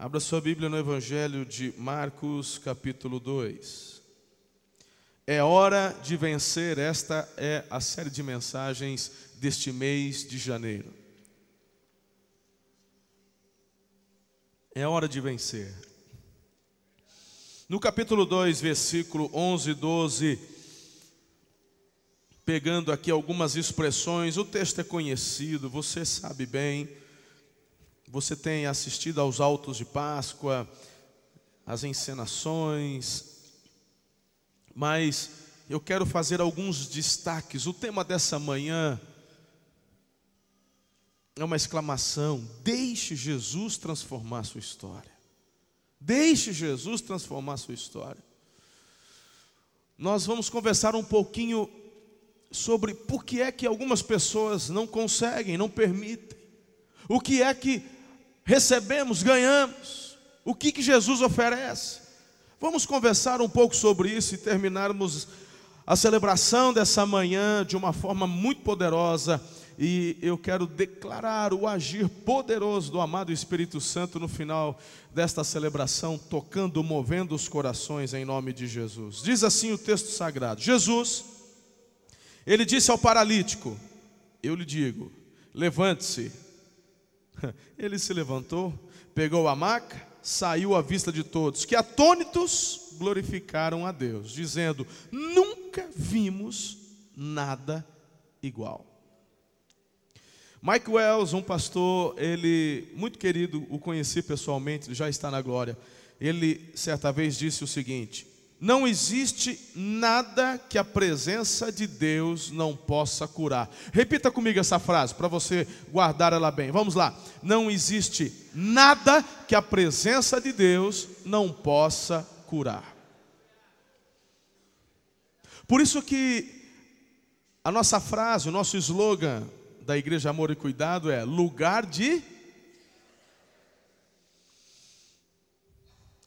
Abra sua Bíblia no Evangelho de Marcos, capítulo 2. É hora de vencer, esta é a série de mensagens deste mês de janeiro. É hora de vencer. No capítulo 2, versículo 11 e 12, pegando aqui algumas expressões, o texto é conhecido, você sabe bem, você tem assistido aos autos de Páscoa, as encenações, mas eu quero fazer alguns destaques. O tema dessa manhã é uma exclamação: deixe Jesus transformar sua história. Deixe Jesus transformar sua história. Nós vamos conversar um pouquinho sobre por que é que algumas pessoas não conseguem, não permitem. O que é que recebemos, ganhamos. O que, que Jesus oferece. Vamos conversar um pouco sobre isso e terminarmos a celebração dessa manhã de uma forma muito poderosa. E eu quero declarar o agir poderoso do amado Espírito Santo no final desta celebração, tocando, movendo os corações em nome de Jesus. Diz assim o texto sagrado: Jesus, ele disse ao paralítico: Eu lhe digo, levante-se. Ele se levantou, pegou a maca saiu à vista de todos, que atônitos glorificaram a Deus, dizendo: Nunca vimos nada igual. Mike Wells, um pastor, ele muito querido, o conheci pessoalmente, já está na glória. Ele certa vez disse o seguinte: não existe nada que a presença de Deus não possa curar. Repita comigo essa frase para você guardar ela bem. Vamos lá. Não existe nada que a presença de Deus não possa curar. Por isso que a nossa frase, o nosso slogan da Igreja Amor e Cuidado é lugar de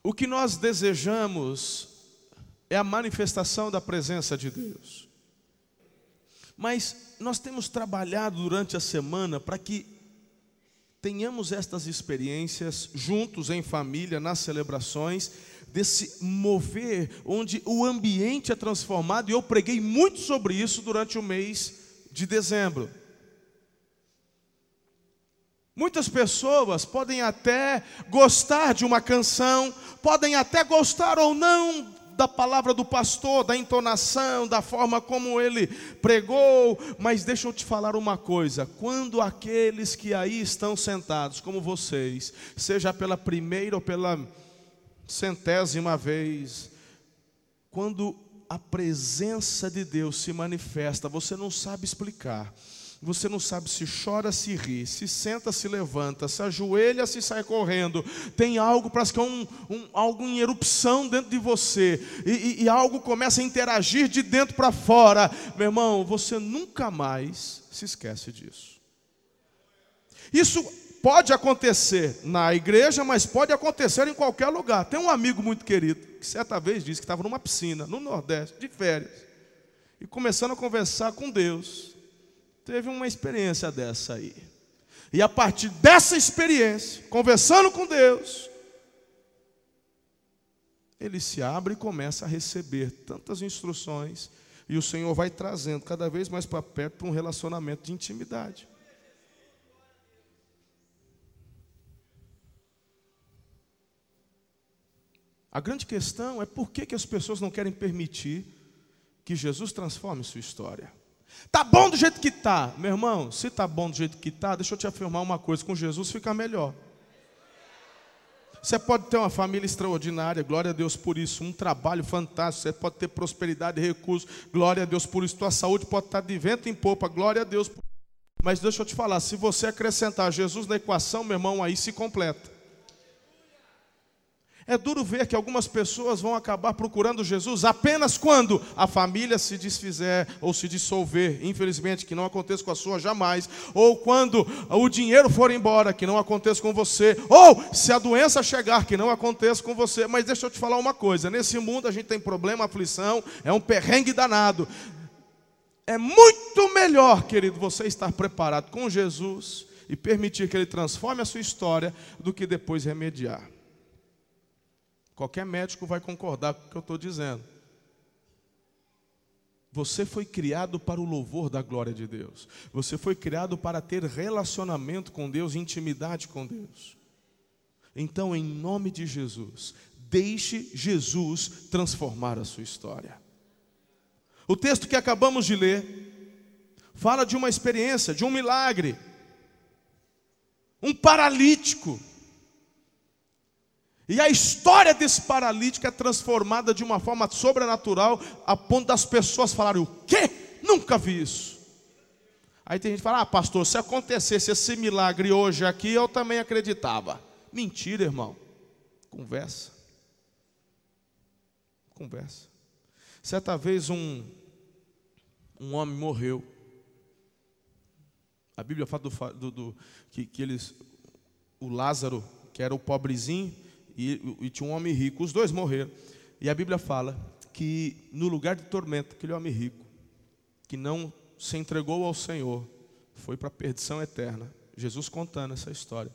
O que nós desejamos é a manifestação da presença de Deus. Mas nós temos trabalhado durante a semana para que tenhamos estas experiências juntos em família, nas celebrações, desse mover, onde o ambiente é transformado, e eu preguei muito sobre isso durante o mês de dezembro. Muitas pessoas podem até gostar de uma canção, podem até gostar ou não da palavra do pastor, da entonação, da forma como ele pregou, mas deixa eu te falar uma coisa: quando aqueles que aí estão sentados, como vocês, seja pela primeira ou pela centésima vez, quando a presença de Deus se manifesta, você não sabe explicar. Você não sabe se chora, se ri, se senta, se levanta, se ajoelha, se sai correndo. Tem algo, parece que é um, um algo em erupção dentro de você. E, e, e algo começa a interagir de dentro para fora. Meu irmão, você nunca mais se esquece disso. Isso pode acontecer na igreja, mas pode acontecer em qualquer lugar. Tem um amigo muito querido que certa vez disse que estava numa piscina, no Nordeste, de férias, e começando a conversar com Deus teve uma experiência dessa aí. E a partir dessa experiência, conversando com Deus, ele se abre e começa a receber tantas instruções, e o Senhor vai trazendo cada vez mais para perto para um relacionamento de intimidade. A grande questão é por que, que as pessoas não querem permitir que Jesus transforme sua história. Tá bom do jeito que tá, meu irmão. Se tá bom do jeito que tá, deixa eu te afirmar uma coisa: com Jesus fica melhor. Você pode ter uma família extraordinária, glória a Deus por isso, um trabalho fantástico, você pode ter prosperidade e recursos, glória a Deus por isso, tua saúde pode estar de vento em popa, glória a Deus Mas deixa eu te falar, se você acrescentar Jesus na equação, meu irmão, aí se completa. É duro ver que algumas pessoas vão acabar procurando Jesus apenas quando a família se desfizer ou se dissolver, infelizmente, que não aconteça com a sua jamais, ou quando o dinheiro for embora, que não aconteça com você, ou se a doença chegar, que não aconteça com você. Mas deixa eu te falar uma coisa: nesse mundo a gente tem problema, aflição, é um perrengue danado. É muito melhor, querido, você estar preparado com Jesus e permitir que Ele transforme a sua história do que depois remediar. Qualquer médico vai concordar com o que eu estou dizendo. Você foi criado para o louvor da glória de Deus. Você foi criado para ter relacionamento com Deus, intimidade com Deus. Então, em nome de Jesus, deixe Jesus transformar a sua história. O texto que acabamos de ler fala de uma experiência, de um milagre. Um paralítico e a história desse paralítico é transformada de uma forma sobrenatural, a ponto das pessoas falarem: o quê? Nunca vi isso. Aí tem gente que fala: ah, pastor, se acontecesse esse milagre hoje aqui, eu também acreditava. Mentira, irmão. Conversa. Conversa. Certa vez um, um homem morreu. A Bíblia fala do, do, do que, que eles, o Lázaro, que era o pobrezinho, e, e tinha um homem rico, os dois morreram. E a Bíblia fala que no lugar de tormento, aquele homem rico, que não se entregou ao Senhor, foi para a perdição eterna. Jesus contando essa história.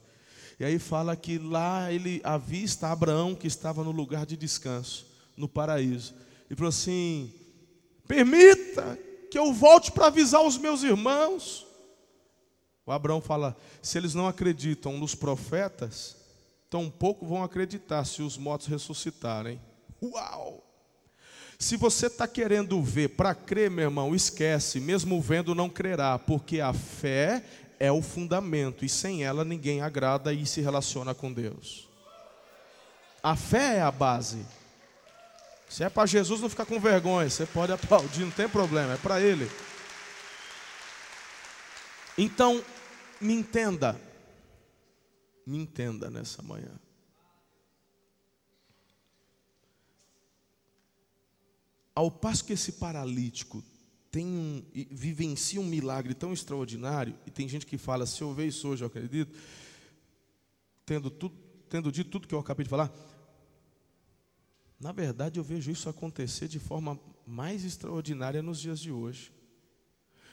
E aí fala que lá ele avista Abraão que estava no lugar de descanso, no paraíso. E falou assim: permita que eu volte para avisar os meus irmãos. O Abraão fala: se eles não acreditam nos profetas, tão pouco vão acreditar se os mortos ressuscitarem. Uau! Se você está querendo ver para crer, meu irmão, esquece, mesmo vendo não crerá, porque a fé é o fundamento e sem ela ninguém agrada e se relaciona com Deus. A fé é a base. Se é para Jesus, não ficar com vergonha, você pode aplaudir, não tem problema, é para Ele. Então, me entenda, me entenda nessa manhã. Ao passo que esse paralítico tem um, vivencia um milagre tão extraordinário, e tem gente que fala, se eu ver isso hoje, eu acredito, tendo, tudo, tendo dito tudo que eu acabei de falar, na verdade eu vejo isso acontecer de forma mais extraordinária nos dias de hoje.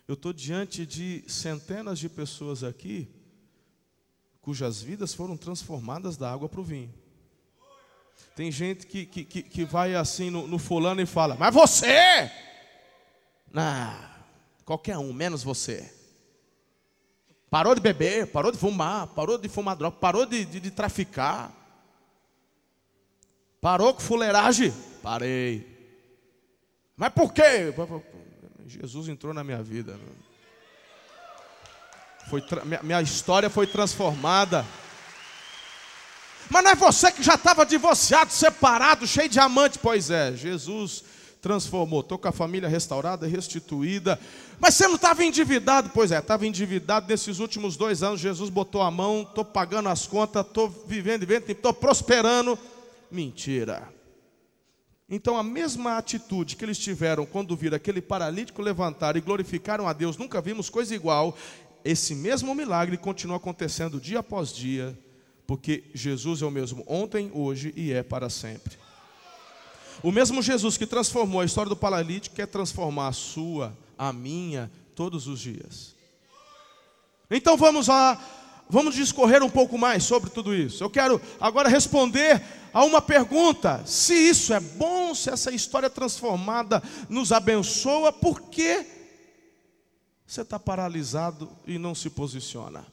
Eu estou diante de centenas de pessoas aqui cujas vidas foram transformadas da água para o vinho. Tem gente que, que, que, que vai assim no, no, fulano e fala, mas você! Não, qualquer um, menos você. Parou de beber, parou de fumar, parou de fumar droga, parou de, de, de traficar. Parou com fuleiragem? Parei. Mas por quê? Jesus entrou na minha vida. Foi, minha história foi transformada. Mas não é você que já estava divorciado, separado, cheio de amante? Pois é, Jesus transformou. Estou com a família restaurada, restituída. Mas você não estava endividado? Pois é, estava endividado nesses últimos dois anos. Jesus botou a mão, estou pagando as contas, estou vivendo, estou prosperando. Mentira. Então, a mesma atitude que eles tiveram quando viram aquele paralítico levantar e glorificaram a Deus, nunca vimos coisa igual esse mesmo milagre continua acontecendo dia após dia, porque Jesus é o mesmo ontem, hoje e é para sempre. O mesmo Jesus que transformou a história do paralítico quer transformar a sua, a minha, todos os dias. Então vamos lá, vamos discorrer um pouco mais sobre tudo isso. Eu quero agora responder a uma pergunta: se isso é bom, se essa história transformada nos abençoa, por que você está paralisado e não se posiciona.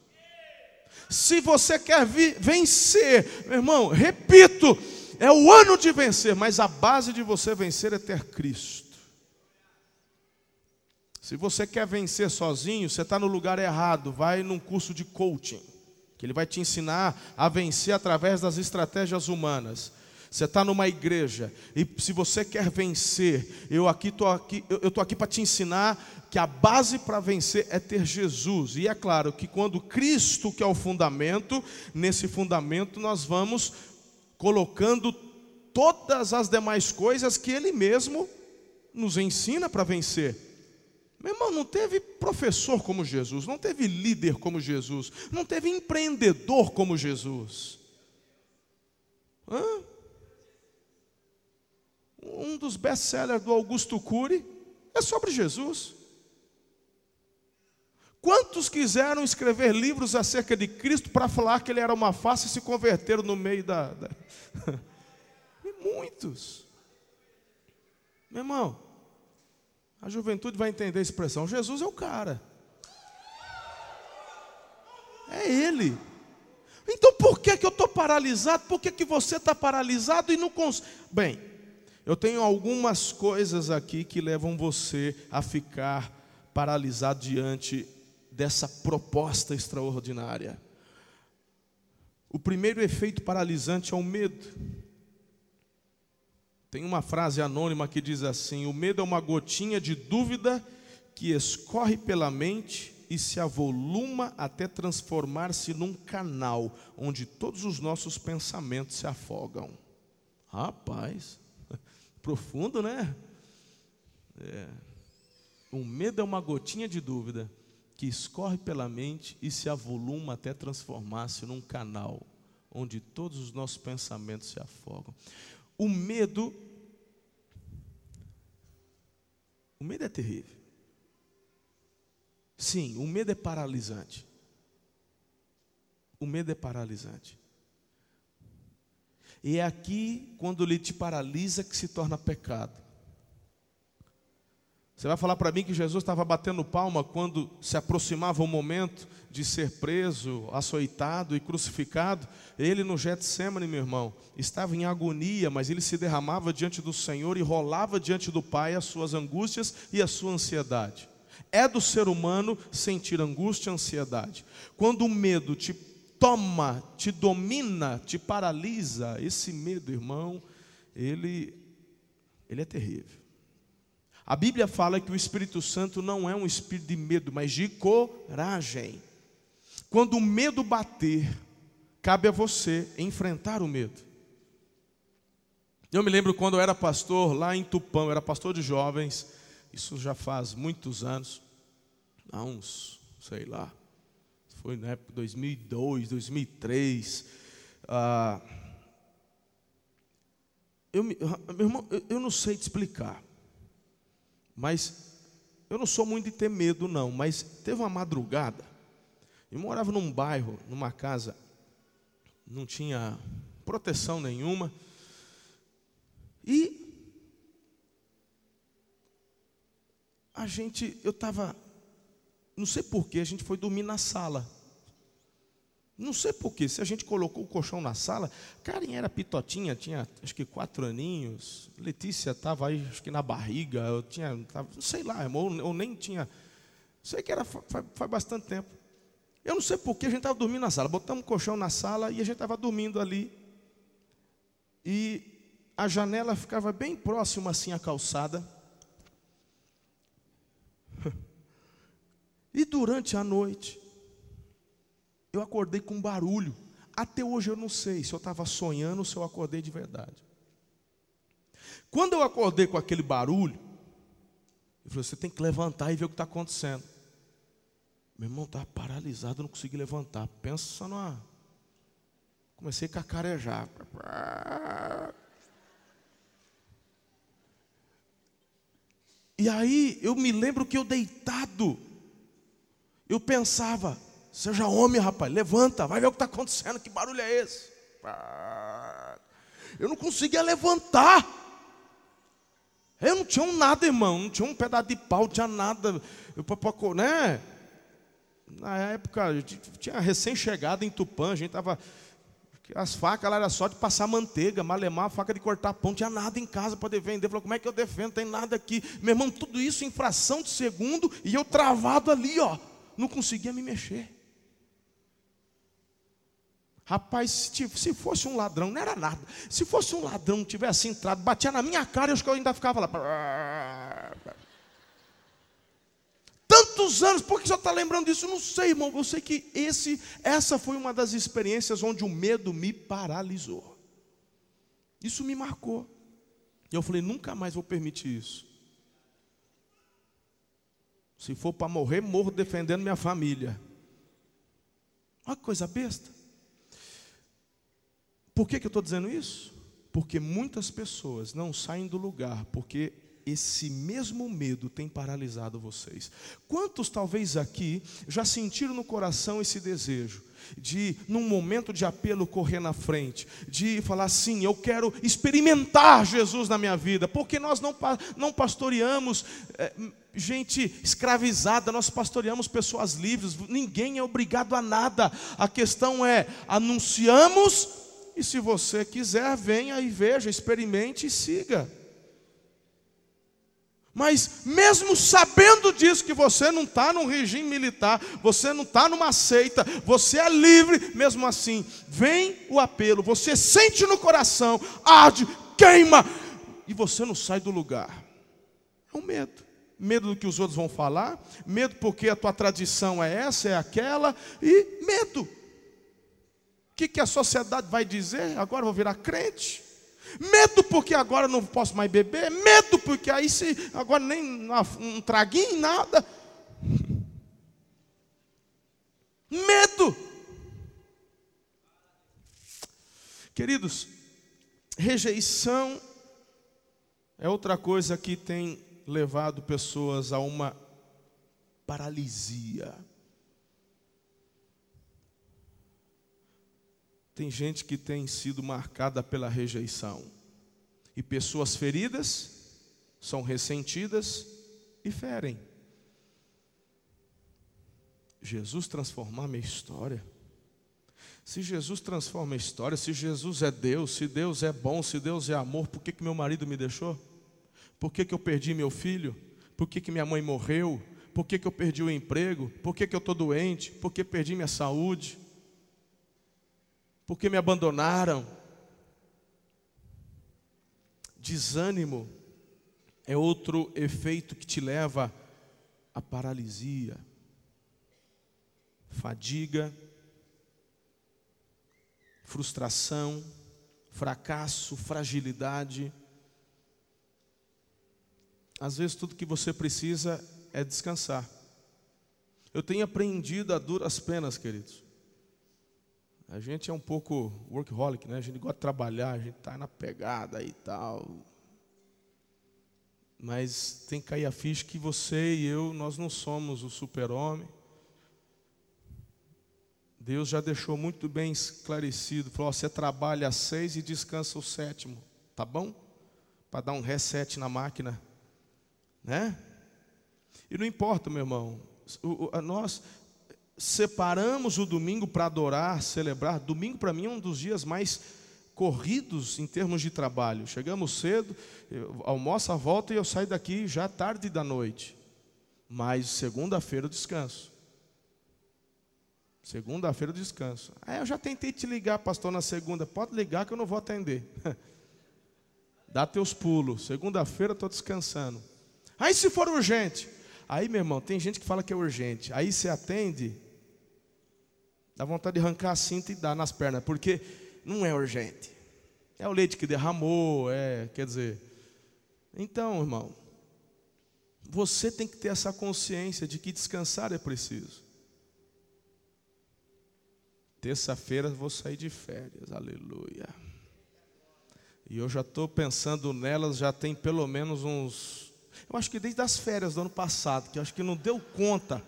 Se você quer vencer, meu irmão, repito, é o ano de vencer, mas a base de você vencer é ter Cristo. Se você quer vencer sozinho, você está no lugar errado. Vai num curso de coaching, que ele vai te ensinar a vencer através das estratégias humanas. Você está numa igreja e se você quer vencer, eu aqui estou aqui, eu estou aqui para te ensinar que a base para vencer é ter Jesus. E é claro que quando Cristo que é o fundamento, nesse fundamento nós vamos colocando todas as demais coisas que Ele mesmo nos ensina para vencer. Meu irmão, não teve professor como Jesus, não teve líder como Jesus, não teve empreendedor como Jesus. Hã? Um dos best-sellers do Augusto Cury é sobre Jesus. Quantos quiseram escrever livros acerca de Cristo para falar que ele era uma face e se converteram no meio da. da... e muitos. Meu irmão, a juventude vai entender a expressão: Jesus é o cara. É Ele. Então por que, que eu estou paralisado? Por que, que você está paralisado e não consegue? Bem, eu tenho algumas coisas aqui que levam você a ficar paralisado diante dessa proposta extraordinária. O primeiro efeito paralisante é o medo. Tem uma frase anônima que diz assim: O medo é uma gotinha de dúvida que escorre pela mente e se avoluma até transformar-se num canal onde todos os nossos pensamentos se afogam. Rapaz, profundo, né? É. O medo é uma gotinha de dúvida que escorre pela mente e se avoluma até transformar-se num canal onde todos os nossos pensamentos se afogam. O medo O medo é terrível. Sim, o medo é paralisante. O medo é paralisante. E é aqui, quando ele te paralisa, que se torna pecado. Você vai falar para mim que Jesus estava batendo palma quando se aproximava o momento de ser preso, açoitado e crucificado? Ele no Getsemane, meu irmão, estava em agonia, mas ele se derramava diante do Senhor e rolava diante do Pai as suas angústias e a sua ansiedade. É do ser humano sentir angústia e ansiedade. Quando o medo te toma, te domina, te paralisa, esse medo, irmão, ele, ele é terrível. A Bíblia fala que o Espírito Santo não é um espírito de medo, mas de coragem. Quando o medo bater, cabe a você enfrentar o medo. Eu me lembro quando eu era pastor lá em Tupã, eu era pastor de jovens, isso já faz muitos anos, há uns, sei lá, foi na época de 2002, 2003. Ah, eu, meu irmão, eu não sei te explicar. Mas eu não sou muito de ter medo, não. Mas teve uma madrugada. Eu morava num bairro, numa casa, não tinha proteção nenhuma. E a gente, eu estava, não sei porquê, a gente foi dormir na sala. Não sei porquê, se a gente colocou o colchão na sala, Karen era pitotinha, tinha acho que quatro aninhos, Letícia estava aí, acho que na barriga, eu tinha, tava, não sei lá, eu, eu nem tinha, sei que era faz, faz bastante tempo. Eu não sei porquê, a gente estava dormindo na sala, botamos o colchão na sala e a gente estava dormindo ali. E a janela ficava bem próxima assim à calçada. E durante a noite, eu acordei com um barulho. Até hoje eu não sei se eu estava sonhando ou se eu acordei de verdade. Quando eu acordei com aquele barulho, eu falei: você tem que levantar e ver o que está acontecendo. Meu irmão estava paralisado, não consegui levantar. Pensa numa. Comecei a cacarejar. E aí eu me lembro que eu deitado, eu pensava, Seja homem, rapaz, levanta, vai ver o que está acontecendo, que barulho é esse? Eu não conseguia levantar. Eu não tinha um nada, irmão, não tinha um pedaço de pau, não tinha nada. Eu, né? Na época, tinha recém-chegado em Tupã, a gente estava. As facas lá era só de passar manteiga, malemar, faca de cortar pão, não tinha nada em casa para defender. Falou, como é que eu defendo? Tem nada aqui. Meu irmão, tudo isso em fração de segundo e eu travado ali, ó. Não conseguia me mexer. Rapaz, se fosse um ladrão, não era nada. Se fosse um ladrão, tivesse entrado, batia na minha cara, eu acho que eu ainda ficava lá. Tantos anos, por que você está lembrando disso? Não sei, irmão. Eu sei que esse, essa foi uma das experiências onde o medo me paralisou. Isso me marcou. E eu falei: nunca mais vou permitir isso. Se for para morrer, morro defendendo minha família. Olha que coisa besta. Por que, que eu estou dizendo isso? Porque muitas pessoas não saem do lugar porque esse mesmo medo tem paralisado vocês. Quantos talvez aqui já sentiram no coração esse desejo de, num momento de apelo, correr na frente, de falar assim: eu quero experimentar Jesus na minha vida, porque nós não, não pastoreamos. É, gente escravizada, nós pastoreamos pessoas livres, ninguém é obrigado a nada. A questão é: anunciamos, e se você quiser, venha e veja, experimente e siga. Mas mesmo sabendo disso, que você não está num regime militar, você não está numa seita, você é livre, mesmo assim, vem o apelo, você sente no coração, arde, queima, e você não sai do lugar. É um medo. Medo do que os outros vão falar, medo porque a tua tradição é essa, é aquela, e medo. O que, que a sociedade vai dizer? Agora vou virar crente. Medo porque agora não posso mais beber. Medo porque aí se agora nem um traguinho, nada. Medo. Queridos, rejeição é outra coisa que tem levado pessoas a uma paralisia. Tem gente que tem sido marcada pela rejeição. E pessoas feridas são ressentidas e ferem. Jesus transformar minha história. Se Jesus transforma a história, se Jesus é Deus, se Deus é bom, se Deus é amor, por que, que meu marido me deixou? Por que, que eu perdi meu filho? Por que, que minha mãe morreu? Por que, que eu perdi o emprego? Por que, que eu estou doente? Por que perdi minha saúde? Porque me abandonaram. Desânimo é outro efeito que te leva à paralisia, fadiga, frustração, fracasso, fragilidade. Às vezes tudo que você precisa é descansar. Eu tenho aprendido a duras penas, queridos. A gente é um pouco workaholic, né? A gente gosta de trabalhar, a gente está na pegada e tal. Mas tem que cair a ficha que você e eu, nós não somos o super-homem. Deus já deixou muito bem esclarecido. Falou: você trabalha seis e descansa o sétimo. Tá bom? Para dar um reset na máquina. Né? E não importa, meu irmão. O, o, nós, separamos o domingo para adorar, celebrar. Domingo para mim é um dos dias mais corridos em termos de trabalho. Chegamos cedo, almoço volta e eu saio daqui já tarde da noite. Mas segunda-feira eu descanso. Segunda-feira eu descanso. Ah, eu já tentei te ligar, pastor, na segunda. Pode ligar que eu não vou atender. Dá teus pulos. Segunda-feira eu estou descansando. Aí se for urgente. Aí, meu irmão, tem gente que fala que é urgente. Aí você atende, Dá vontade de arrancar a cinta e dar nas pernas, porque não é urgente. É o leite que derramou, é, quer dizer. Então, irmão, você tem que ter essa consciência de que descansar é preciso. Terça-feira vou sair de férias, aleluia. E eu já estou pensando nelas, já tem pelo menos uns. Eu acho que desde as férias do ano passado, que eu acho que não deu conta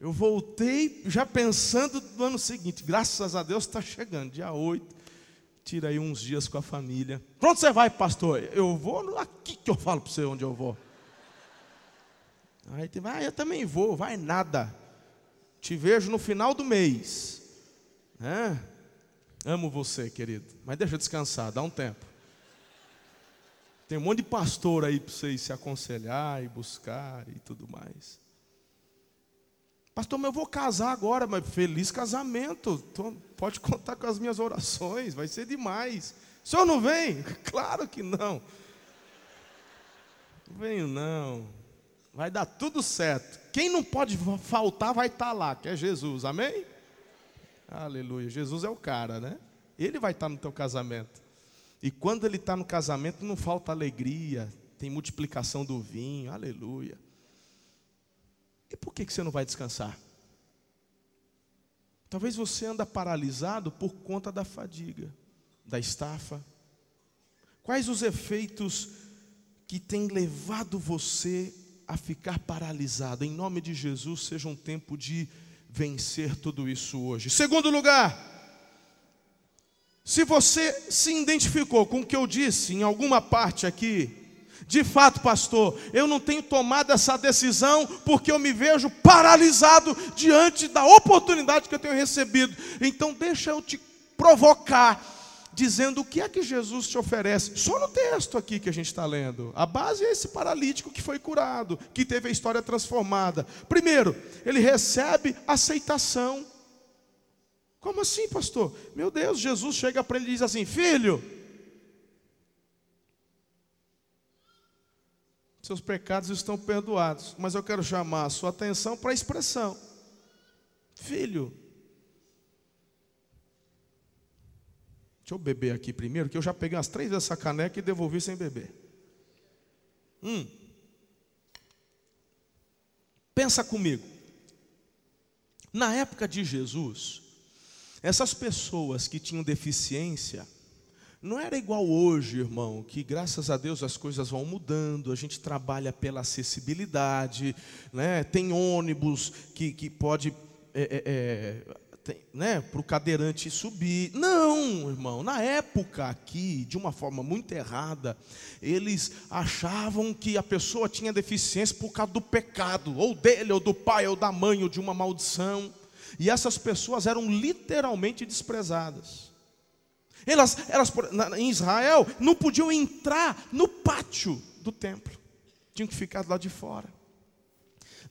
eu voltei já pensando no ano seguinte. Graças a Deus está chegando, dia 8. Tira aí uns dias com a família. Pronto, você vai, pastor? Eu vou aqui que eu falo para você onde eu vou. Aí tem, ah, eu também vou, vai nada. Te vejo no final do mês. É? Amo você, querido. Mas deixa eu descansar, dá um tempo. Tem um monte de pastor aí para vocês se aconselhar e buscar e tudo mais. Pastor, mas eu vou casar agora, mas feliz casamento. pode contar com as minhas orações, vai ser demais. O senhor não vem? Claro que não. Não venho não. Vai dar tudo certo. Quem não pode faltar vai estar lá, que é Jesus. Amém? Aleluia. Jesus é o cara, né? Ele vai estar no teu casamento. E quando ele está no casamento, não falta alegria, tem multiplicação do vinho, aleluia. E por que, que você não vai descansar? Talvez você anda paralisado por conta da fadiga, da estafa. Quais os efeitos que têm levado você a ficar paralisado? Em nome de Jesus, seja um tempo de vencer tudo isso hoje. Segundo lugar, se você se identificou com o que eu disse em alguma parte aqui, de fato, pastor, eu não tenho tomado essa decisão porque eu me vejo paralisado diante da oportunidade que eu tenho recebido. Então, deixa eu te provocar, dizendo o que é que Jesus te oferece. Só no texto aqui que a gente está lendo. A base é esse paralítico que foi curado, que teve a história transformada. Primeiro, ele recebe aceitação. Como assim, pastor? Meu Deus, Jesus chega para ele e diz assim: Filho, seus pecados estão perdoados. Mas eu quero chamar a sua atenção para a expressão: Filho. Deixa eu beber aqui primeiro, que eu já peguei as três dessa caneca e devolvi sem beber. Hum. Pensa comigo. Na época de Jesus, essas pessoas que tinham deficiência, não era igual hoje, irmão, que graças a Deus as coisas vão mudando, a gente trabalha pela acessibilidade, né? tem ônibus que, que pode é, é, né, para o cadeirante subir. Não, irmão, na época aqui, de uma forma muito errada, eles achavam que a pessoa tinha deficiência por causa do pecado, ou dele, ou do pai, ou da mãe, ou de uma maldição. E essas pessoas eram literalmente desprezadas. Elas, elas em Israel não podiam entrar no pátio do templo, tinham que ficar lá de fora.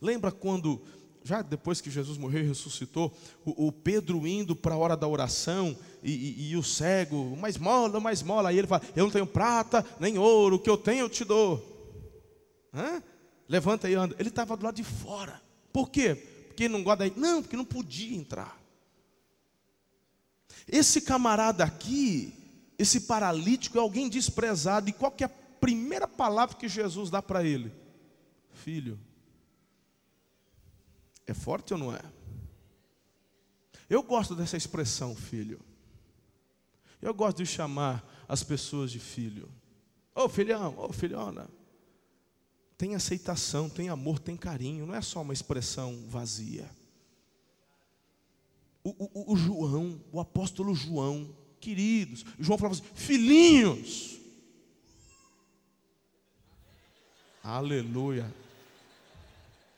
Lembra quando, já depois que Jesus morreu e ressuscitou, o, o Pedro indo para a hora da oração e, e, e, o cego, mais mola, mais mola, aí ele fala: Eu não tenho prata nem ouro, o que eu tenho eu te dou. Hã? Levanta e anda. Ele estava do lado de fora. Por quê? Porque não gosta daí? Não, porque não podia entrar. Esse camarada aqui, esse paralítico, é alguém desprezado. E qual que é a primeira palavra que Jesus dá para ele? Filho. É forte ou não é? Eu gosto dessa expressão, filho. Eu gosto de chamar as pessoas de filho. Ô oh, filhão, ô oh, filhona. Tem aceitação, tem amor, tem carinho. Não é só uma expressão vazia o, o, o João, o apóstolo João, queridos, João falava assim: filhinhos. Aleluia.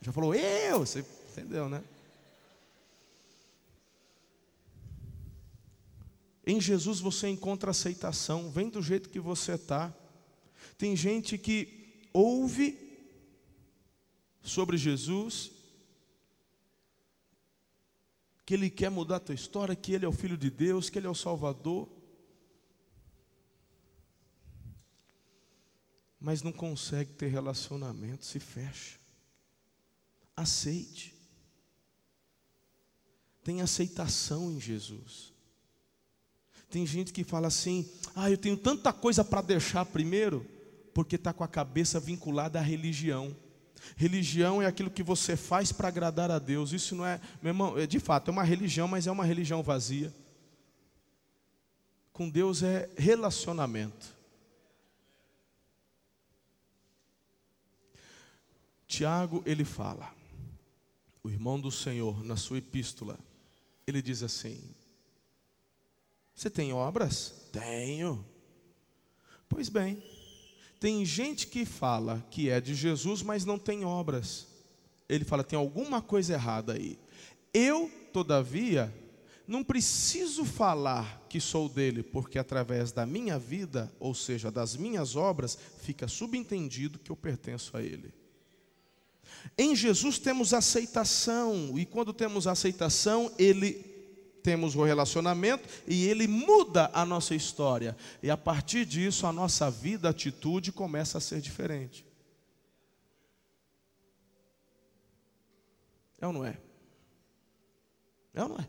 Já falou, eu, você entendeu, né? Em Jesus você encontra aceitação, vem do jeito que você está. Tem gente que ouve sobre Jesus que Ele quer mudar a tua história, que Ele é o Filho de Deus, que Ele é o Salvador. Mas não consegue ter relacionamento, se fecha. Aceite. Tem aceitação em Jesus. Tem gente que fala assim: ah, eu tenho tanta coisa para deixar primeiro, porque está com a cabeça vinculada à religião. Religião é aquilo que você faz para agradar a Deus. Isso não é, meu irmão, é, de fato, é uma religião, mas é uma religião vazia. Com Deus é relacionamento. Tiago, ele fala, o irmão do Senhor, na sua epístola, ele diz assim: Você tem obras? Tenho. Pois bem, tem gente que fala que é de Jesus, mas não tem obras. Ele fala, tem alguma coisa errada aí. Eu, todavia, não preciso falar que sou dele, porque através da minha vida, ou seja, das minhas obras, fica subentendido que eu pertenço a ele. Em Jesus temos aceitação, e quando temos aceitação, ele temos o relacionamento e ele muda a nossa história. E a partir disso, a nossa vida, a atitude começa a ser diferente. É ou não é? É ou não é?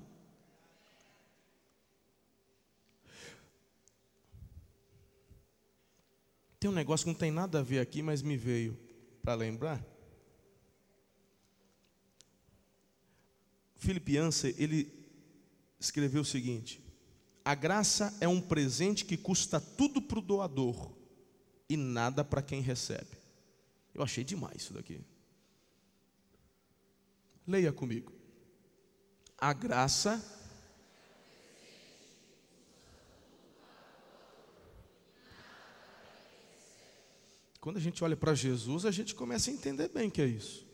Tem um negócio que não tem nada a ver aqui, mas me veio para lembrar. Philip Yancey, ele escreveu o seguinte: A graça é um presente que custa tudo para o doador e nada para quem recebe. Eu achei demais isso daqui. Leia comigo. A graça Quando a gente olha para Jesus, a gente começa a entender bem que é isso.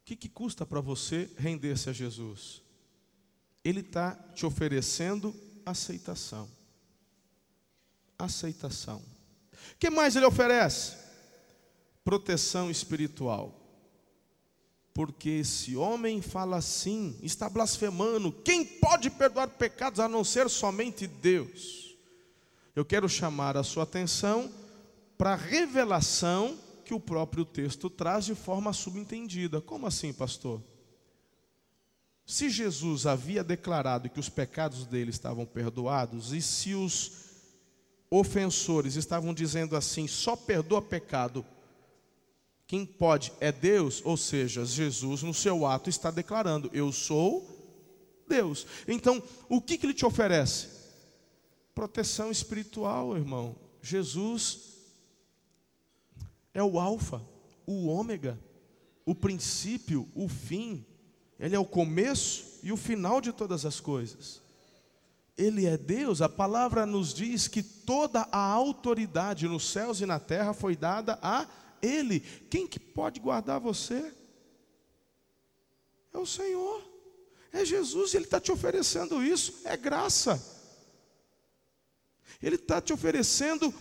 O que, que custa para você render-se a Jesus? Ele está te oferecendo aceitação. Aceitação. O que mais ele oferece? Proteção espiritual. Porque esse homem fala assim, está blasfemando. Quem pode perdoar pecados a não ser somente Deus? Eu quero chamar a sua atenção para a revelação que o próprio texto traz de forma subentendida. Como assim, pastor? Se Jesus havia declarado que os pecados dele estavam perdoados, e se os ofensores estavam dizendo assim, só perdoa pecado, quem pode é Deus, ou seja, Jesus no seu ato está declarando: Eu sou Deus. Então, o que, que ele te oferece? Proteção espiritual, irmão. Jesus é o Alfa, o Ômega, o princípio, o fim. Ele é o começo e o final de todas as coisas. Ele é Deus, a palavra nos diz que toda a autoridade nos céus e na terra foi dada a Ele. Quem que pode guardar você? É o Senhor, é Jesus, Ele está te oferecendo isso, é graça. Ele está te oferecendo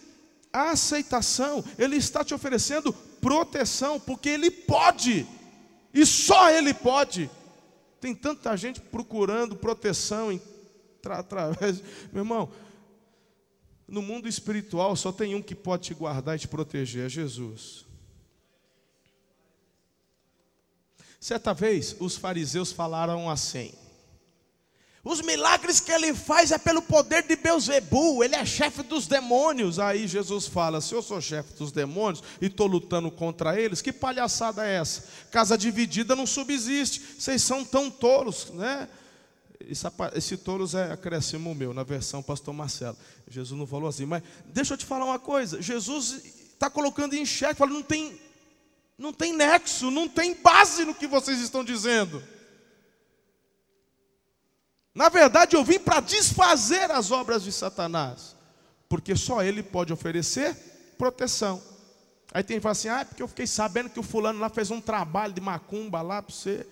aceitação, Ele está te oferecendo proteção, porque Ele pode, e só Ele pode. Tem tanta gente procurando proteção em, através. Meu irmão, no mundo espiritual só tem um que pode te guardar e te proteger: é Jesus. Certa vez os fariseus falaram assim: os milagres que ele faz é pelo poder de Beuzebu, ele é chefe dos demônios. Aí Jesus fala: se eu sou chefe dos demônios e estou lutando contra eles, que palhaçada é essa? Casa dividida não subsiste, vocês são tão tolos, né? Esse, tolos é acréscimo meu, na versão pastor Marcelo. Jesus não falou assim, mas deixa eu te falar uma coisa: Jesus está colocando em xeque, fala, não tem, não tem nexo, não tem base no que vocês estão dizendo. Na verdade, eu vim para desfazer as obras de Satanás, porque só ele pode oferecer proteção. Aí tem que fala assim: ah, é porque eu fiquei sabendo que o fulano lá fez um trabalho de macumba lá para você.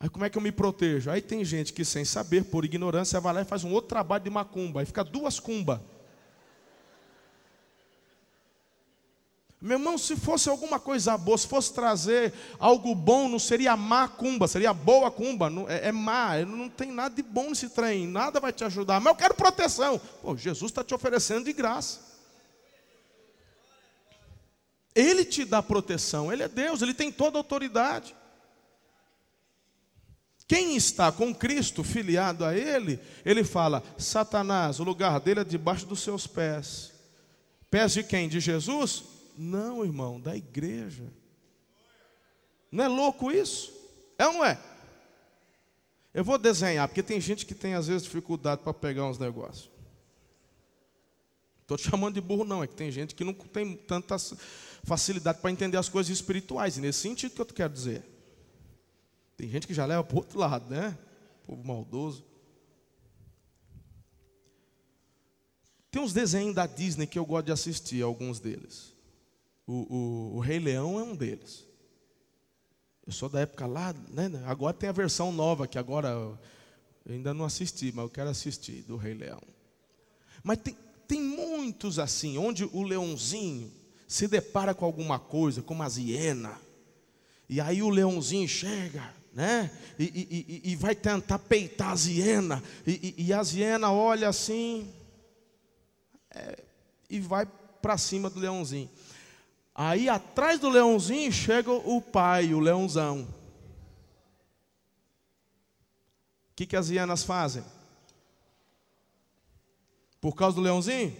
Aí como é que eu me protejo? Aí tem gente que, sem saber, por ignorância, vai lá e faz um outro trabalho de macumba. Aí fica duas cumbas. Meu irmão, se fosse alguma coisa boa, se fosse trazer algo bom, não seria má cumba, seria boa cumba. Não, é, é má, não tem nada de bom nesse trem, nada vai te ajudar. Mas eu quero proteção. Pô, Jesus está te oferecendo de graça. Ele te dá proteção, Ele é Deus, Ele tem toda a autoridade. Quem está com Cristo, filiado a Ele, Ele fala: Satanás, o lugar dele é debaixo dos seus pés. Pés de quem? De Jesus? Não, irmão, da igreja. Não é louco isso? É ou não é? Eu vou desenhar, porque tem gente que tem às vezes dificuldade para pegar uns negócios. Estou te chamando de burro, não, é que tem gente que não tem tanta facilidade para entender as coisas espirituais, e nesse sentido que eu quero dizer. Tem gente que já leva para o outro lado, né? Povo maldoso. Tem uns desenhos da Disney que eu gosto de assistir, alguns deles. O, o, o Rei Leão é um deles. Eu sou da época lá, né? Agora tem a versão nova, que agora eu ainda não assisti, mas eu quero assistir, do Rei Leão. Mas tem, tem muitos assim, onde o leãozinho se depara com alguma coisa, como a hiena, e aí o leãozinho chega, né? E, e, e, e vai tentar peitar a hiena, e, e, a hiena olha assim, é, e vai para cima do leãozinho. Aí atrás do leãozinho chega o pai, o leãozão. O que, que as hienas fazem? Por causa do leãozinho?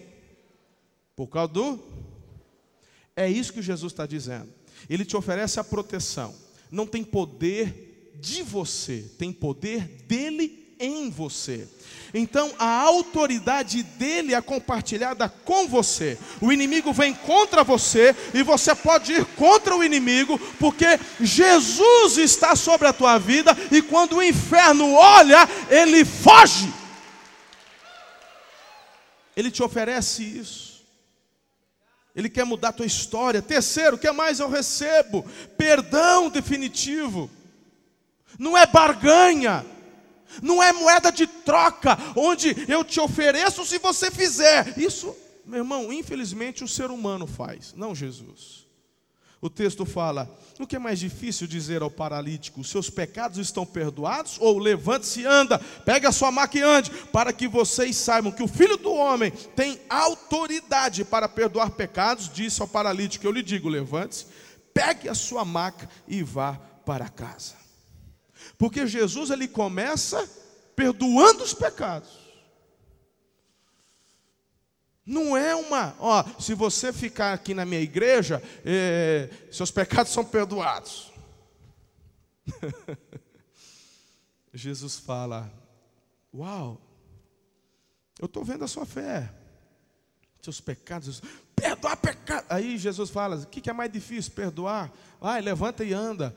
Por causa do. É isso que Jesus está dizendo. Ele te oferece a proteção. Não tem poder de você, tem poder dele em você. Então a autoridade dele é compartilhada com você. O inimigo vem contra você e você pode ir contra o inimigo, porque Jesus está sobre a tua vida e quando o inferno olha, ele foge. Ele te oferece isso. Ele quer mudar a tua história. Terceiro, o que mais eu recebo? Perdão definitivo. Não é barganha. Não é moeda de troca, onde eu te ofereço se você fizer. Isso, meu irmão, infelizmente o ser humano faz, não Jesus. O texto fala: o que é mais difícil dizer ao paralítico? Seus pecados estão perdoados? Ou levante-se e anda, pega a sua maca e ande, para que vocês saibam que o filho do homem tem autoridade para perdoar pecados, disse ao paralítico: Eu lhe digo, levante-se, pegue a sua maca e vá para casa. Porque Jesus ele começa perdoando os pecados. Não é uma, ó, se você ficar aqui na minha igreja, é, seus pecados são perdoados. Jesus fala: Uau, eu estou vendo a sua fé, seus pecados, perdoar pecado. Aí Jesus fala: O que é mais difícil? Perdoar? Vai, levanta e anda.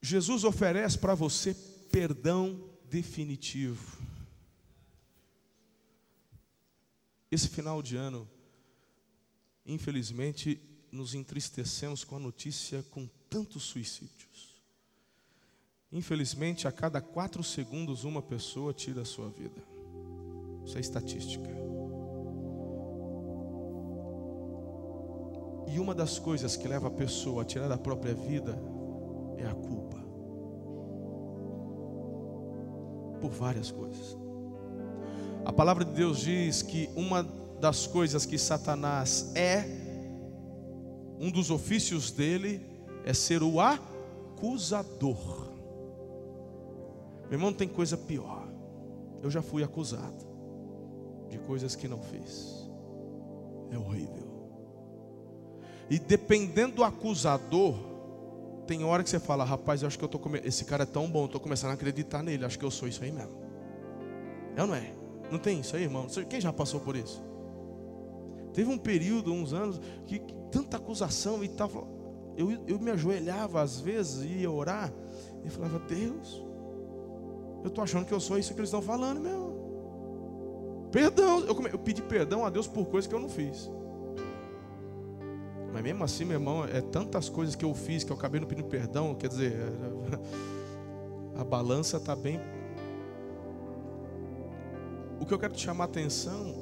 Jesus oferece para você perdão definitivo. Esse final de ano, infelizmente, nos entristecemos com a notícia com tantos suicídios. Infelizmente, a cada quatro segundos, uma pessoa tira a sua vida. Isso é estatística. E uma das coisas que leva a pessoa a tirar a própria vida é a culpa. Por várias coisas. A palavra de Deus diz que uma das coisas que Satanás é, um dos ofícios dele, é ser o acusador. Meu irmão, tem coisa pior. Eu já fui acusado de coisas que não fiz. É horrível. E dependendo do acusador, tem hora que você fala, rapaz, eu acho que eu tô come... esse cara é tão bom, eu tô começando a acreditar nele, acho que eu sou isso aí mesmo. É ou não é? Não tem isso aí, irmão? Quem já passou por isso? Teve um período, uns anos, que, que tanta acusação e tal. Eu, eu me ajoelhava às vezes, ia orar, e falava, Deus, eu estou achando que eu sou isso que eles estão falando mesmo. Perdão, eu, eu pedi perdão a Deus por coisas que eu não fiz. Mas mesmo assim, meu irmão, é tantas coisas que eu fiz que eu acabei não pedindo perdão, quer dizer, a balança está bem o que eu quero te chamar a atenção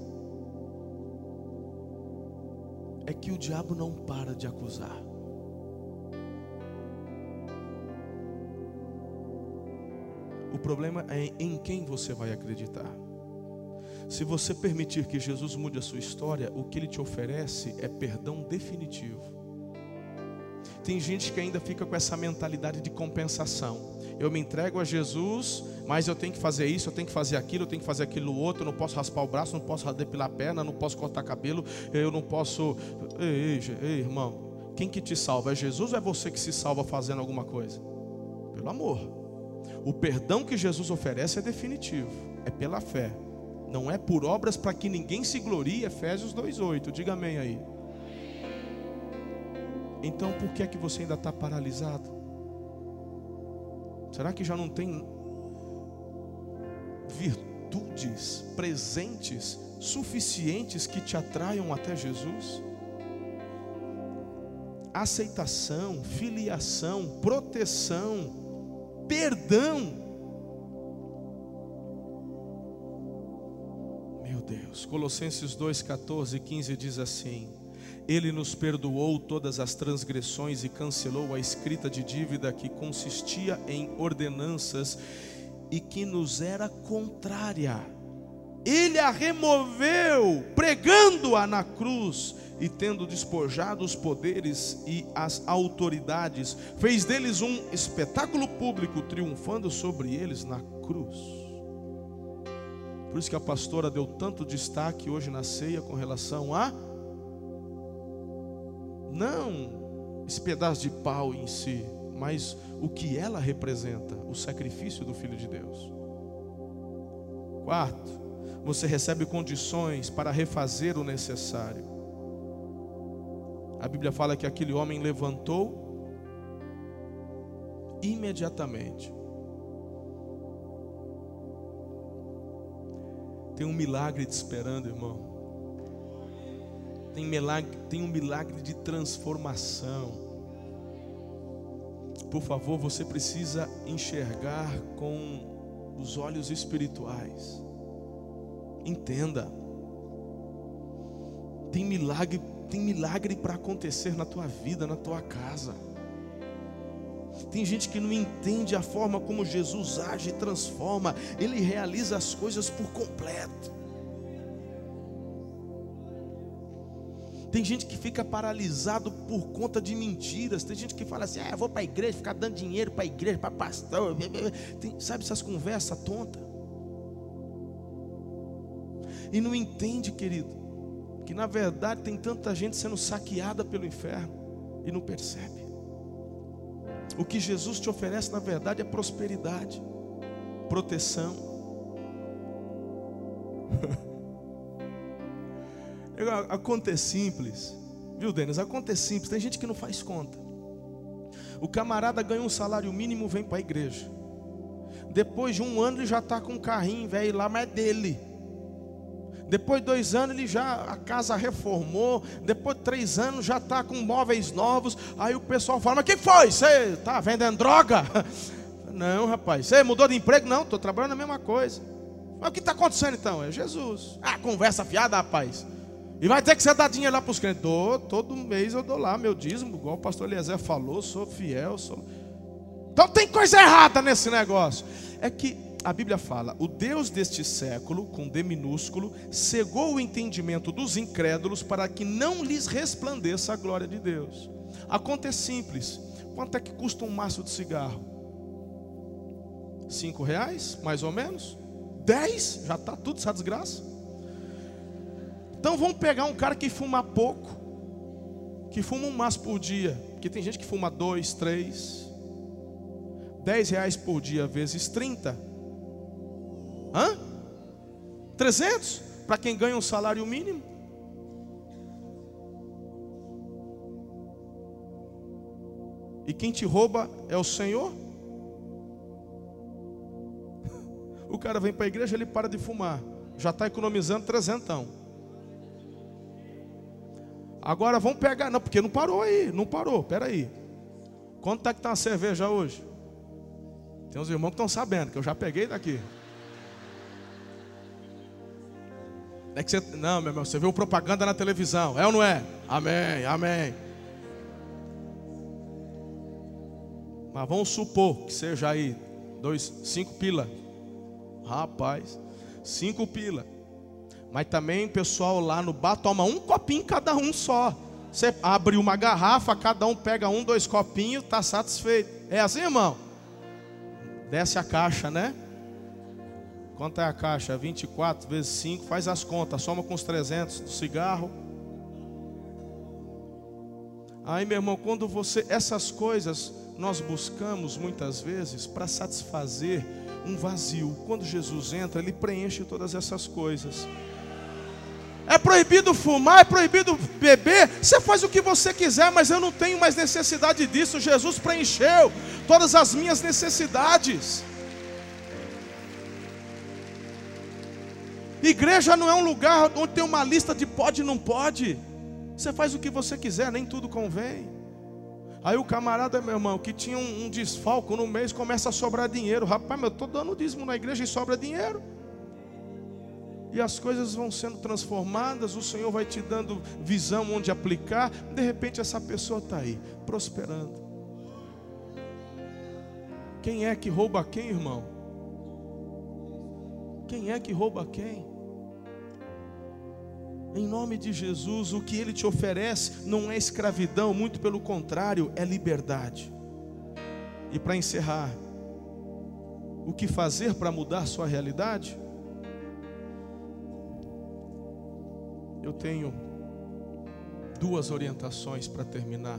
é que o diabo não para de acusar. O problema é em quem você vai acreditar. Se você permitir que Jesus mude a sua história, o que ele te oferece é perdão definitivo. Tem gente que ainda fica com essa mentalidade de compensação. Eu me entrego a Jesus, mas eu tenho que fazer isso, eu tenho que fazer aquilo, eu tenho que fazer aquilo outro, eu não posso raspar o braço, não posso depilar a perna, não posso cortar cabelo, eu não posso. Ei, ei, ei, irmão, quem que te salva? É Jesus ou é você que se salva fazendo alguma coisa? Pelo amor. O perdão que Jesus oferece é definitivo, é pela fé. Não é por obras para que ninguém se glorie, Efésios 2,8. Diga amém aí. Então por que é que você ainda está paralisado? Será que já não tem virtudes presentes suficientes que te atraiam até Jesus? Aceitação, filiação, proteção, perdão. Deus, Colossenses 2, 14 e 15 diz assim: ele nos perdoou todas as transgressões e cancelou a escrita de dívida que consistia em ordenanças e que nos era contrária. Ele a removeu, pregando-a na cruz e tendo despojado os poderes e as autoridades, fez deles um espetáculo público, triunfando sobre eles na cruz. Por isso que a pastora deu tanto destaque hoje na ceia com relação a não esse pedaço de pau em si, mas o que ela representa, o sacrifício do Filho de Deus. Quarto, você recebe condições para refazer o necessário. A Bíblia fala que aquele homem levantou imediatamente. Tem um milagre te esperando, irmão. Tem, milagre, tem um milagre de transformação. Por favor, você precisa enxergar com os olhos espirituais. Entenda. Tem milagre, tem milagre para acontecer na tua vida, na tua casa. Tem gente que não entende a forma como Jesus age e transforma, ele realiza as coisas por completo. Tem gente que fica paralisado por conta de mentiras. Tem gente que fala assim: ah, vou para a igreja, ficar dando dinheiro para a igreja, para pastor. Tem, sabe essas conversas tontas? E não entende, querido, que na verdade tem tanta gente sendo saqueada pelo inferno e não percebe. O que Jesus te oferece, na verdade, é prosperidade, proteção. A conta é simples, viu, Denis? A conta é simples. Tem gente que não faz conta. O camarada ganha um salário mínimo, vem para a igreja. Depois de um ano ele já está com um carrinho velho lá, mas é dele. Depois de dois anos ele já a casa reformou. Depois de três anos já está com móveis novos. Aí o pessoal fala: Mas que foi? Você está vendendo droga? Não, rapaz. Você mudou de emprego? Não, estou trabalhando a mesma coisa. Mas o que está acontecendo então? É Jesus. Ah, conversa fiada, rapaz. E vai ter que você dar dinheiro lá para os crentes. Dou, todo mês eu dou lá meu dízimo, igual o pastor Eliezer falou, sou fiel. Sou... Então tem coisa errada nesse negócio. É que a Bíblia fala: o Deus deste século, com D minúsculo, cegou o entendimento dos incrédulos para que não lhes resplandeça a glória de Deus. A conta é simples: quanto é que custa um maço de cigarro? Cinco reais, mais ou menos? Dez? Já está tudo essa desgraça? Então vamos pegar um cara que fuma pouco, que fuma um maço por dia, porque tem gente que fuma dois, três, dez reais por dia vezes trinta, hã? Trezentos para quem ganha um salário mínimo. E quem te rouba é o Senhor. O cara vem para a igreja, ele para de fumar, já está economizando trezentão. Agora vamos pegar, não, porque não parou aí, não parou, peraí. Quanto é que está a cerveja hoje? Tem uns irmãos que estão sabendo, que eu já peguei daqui. É que você, não, meu irmão, você viu propaganda na televisão, é ou não é? Amém, amém. Mas vamos supor que seja aí, dois, cinco pila. Rapaz, cinco pila. Mas também o pessoal lá no bar toma um copinho cada um só. Você abre uma garrafa, cada um pega um, dois copinhos, está satisfeito. É assim, irmão? Desce a caixa, né? Quanto é a caixa? 24 vezes 5, faz as contas, soma com os 300 do cigarro. Aí, meu irmão, quando você. Essas coisas nós buscamos muitas vezes para satisfazer um vazio. Quando Jesus entra, ele preenche todas essas coisas. É proibido fumar, é proibido beber. Você faz o que você quiser, mas eu não tenho mais necessidade disso. Jesus preencheu todas as minhas necessidades. Igreja não é um lugar onde tem uma lista de pode e não pode. Você faz o que você quiser, nem tudo convém. Aí o camarada, meu irmão, que tinha um, um desfalco no mês, começa a sobrar dinheiro. Rapaz, eu estou dando dízimo na igreja e sobra dinheiro e as coisas vão sendo transformadas, o Senhor vai te dando visão onde aplicar, de repente essa pessoa está aí, prosperando. Quem é que rouba quem, irmão? Quem é que rouba quem? Em nome de Jesus, o que Ele te oferece não é escravidão, muito pelo contrário, é liberdade. E para encerrar, o que fazer para mudar sua realidade? Eu tenho duas orientações para terminar.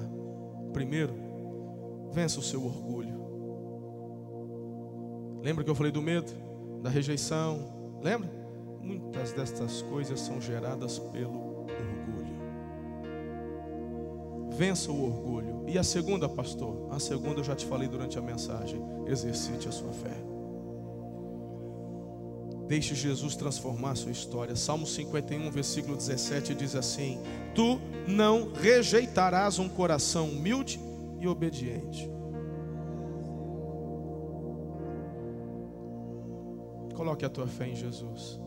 Primeiro, vença o seu orgulho. Lembra que eu falei do medo, da rejeição? Lembra? Muitas destas coisas são geradas pelo orgulho. Vença o orgulho. E a segunda, pastor? A segunda eu já te falei durante a mensagem. Exercite a sua fé. Deixe Jesus transformar a sua história. Salmo 51, versículo 17 diz assim: Tu não rejeitarás um coração humilde e obediente. Coloque a tua fé em Jesus.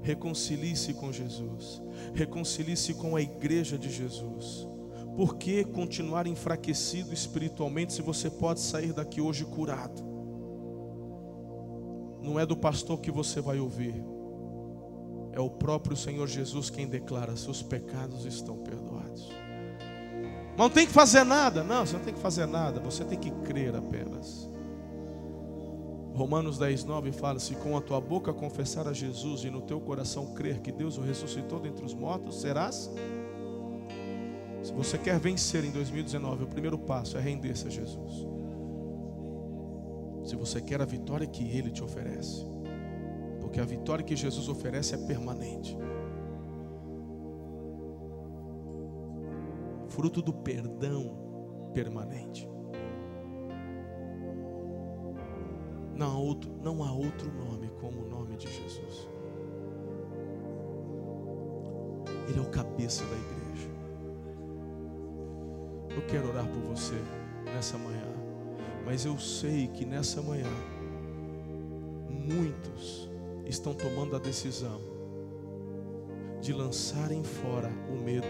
Reconcilie-se com Jesus. Reconcilie-se com a igreja de Jesus. Por que continuar enfraquecido espiritualmente se você pode sair daqui hoje curado? Não é do pastor que você vai ouvir, é o próprio Senhor Jesus quem declara: seus pecados estão perdoados. Não tem que fazer nada, não, você não tem que fazer nada, você tem que crer apenas. Romanos 10, 9 fala: Se com a tua boca confessar a Jesus e no teu coração crer que Deus o ressuscitou dentre os mortos, serás. Se você quer vencer em 2019, o primeiro passo é render-se a Jesus se você quer a vitória que Ele te oferece, porque a vitória que Jesus oferece é permanente. Fruto do perdão permanente. Não há outro, não há outro nome como o nome de Jesus. Ele é o cabeça da igreja. Eu quero orar por você nessa manhã. Mas eu sei que nessa manhã, muitos estão tomando a decisão de lançarem fora o medo,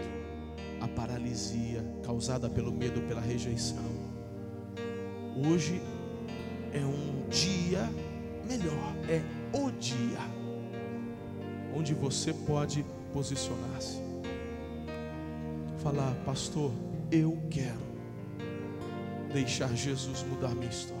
a paralisia causada pelo medo, pela rejeição. Hoje é um dia melhor, é o dia onde você pode posicionar-se. Falar, pastor, eu quero deixar Jesus mudar minha história.